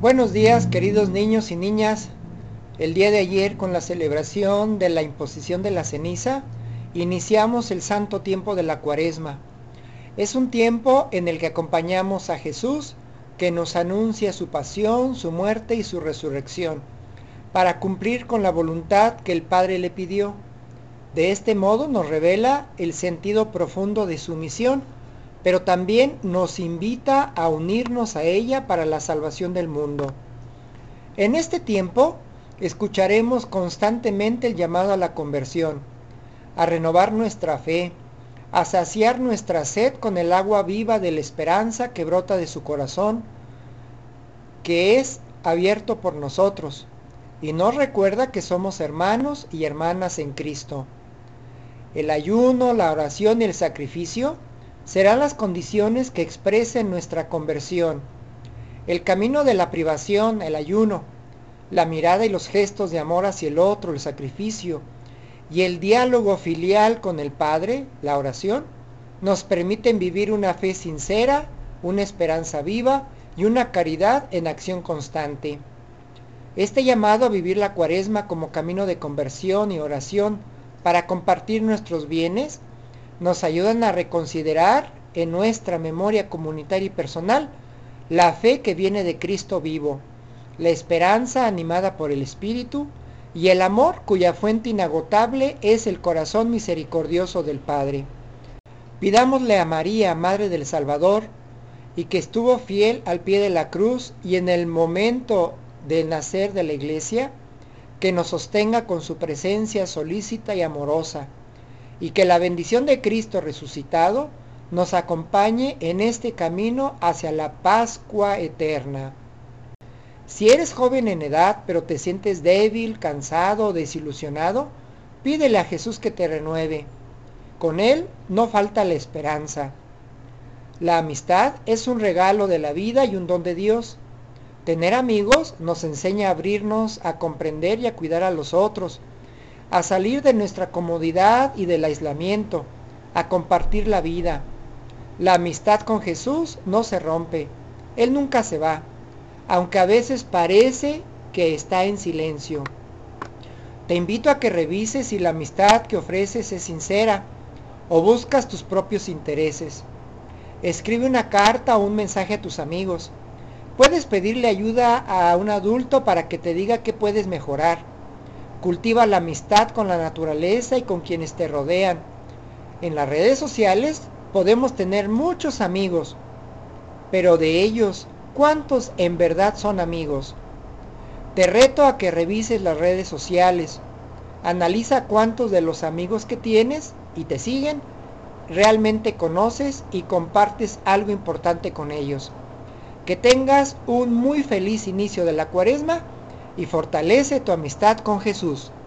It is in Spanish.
Buenos días queridos niños y niñas. El día de ayer con la celebración de la imposición de la ceniza, iniciamos el santo tiempo de la cuaresma. Es un tiempo en el que acompañamos a Jesús que nos anuncia su pasión, su muerte y su resurrección, para cumplir con la voluntad que el Padre le pidió. De este modo nos revela el sentido profundo de su misión pero también nos invita a unirnos a ella para la salvación del mundo. En este tiempo escucharemos constantemente el llamado a la conversión, a renovar nuestra fe, a saciar nuestra sed con el agua viva de la esperanza que brota de su corazón, que es abierto por nosotros, y nos recuerda que somos hermanos y hermanas en Cristo. El ayuno, la oración y el sacrificio serán las condiciones que expresen nuestra conversión. El camino de la privación, el ayuno, la mirada y los gestos de amor hacia el otro, el sacrificio, y el diálogo filial con el Padre, la oración, nos permiten vivir una fe sincera, una esperanza viva y una caridad en acción constante. Este llamado a vivir la cuaresma como camino de conversión y oración para compartir nuestros bienes nos ayudan a reconsiderar en nuestra memoria comunitaria y personal la fe que viene de Cristo vivo, la esperanza animada por el Espíritu y el amor cuya fuente inagotable es el corazón misericordioso del Padre. Pidámosle a María, Madre del Salvador, y que estuvo fiel al pie de la cruz y en el momento del nacer de la iglesia, que nos sostenga con su presencia solícita y amorosa y que la bendición de Cristo resucitado nos acompañe en este camino hacia la Pascua eterna. Si eres joven en edad, pero te sientes débil, cansado o desilusionado, pídele a Jesús que te renueve. Con Él no falta la esperanza. La amistad es un regalo de la vida y un don de Dios. Tener amigos nos enseña a abrirnos, a comprender y a cuidar a los otros, a salir de nuestra comodidad y del aislamiento, a compartir la vida. La amistad con Jesús no se rompe, Él nunca se va, aunque a veces parece que está en silencio. Te invito a que revises si la amistad que ofreces es sincera o buscas tus propios intereses. Escribe una carta o un mensaje a tus amigos. Puedes pedirle ayuda a un adulto para que te diga qué puedes mejorar Cultiva la amistad con la naturaleza y con quienes te rodean. En las redes sociales podemos tener muchos amigos, pero de ellos, ¿cuántos en verdad son amigos? Te reto a que revises las redes sociales. Analiza cuántos de los amigos que tienes y te siguen realmente conoces y compartes algo importante con ellos. Que tengas un muy feliz inicio de la cuaresma y fortalece tu amistad con Jesús.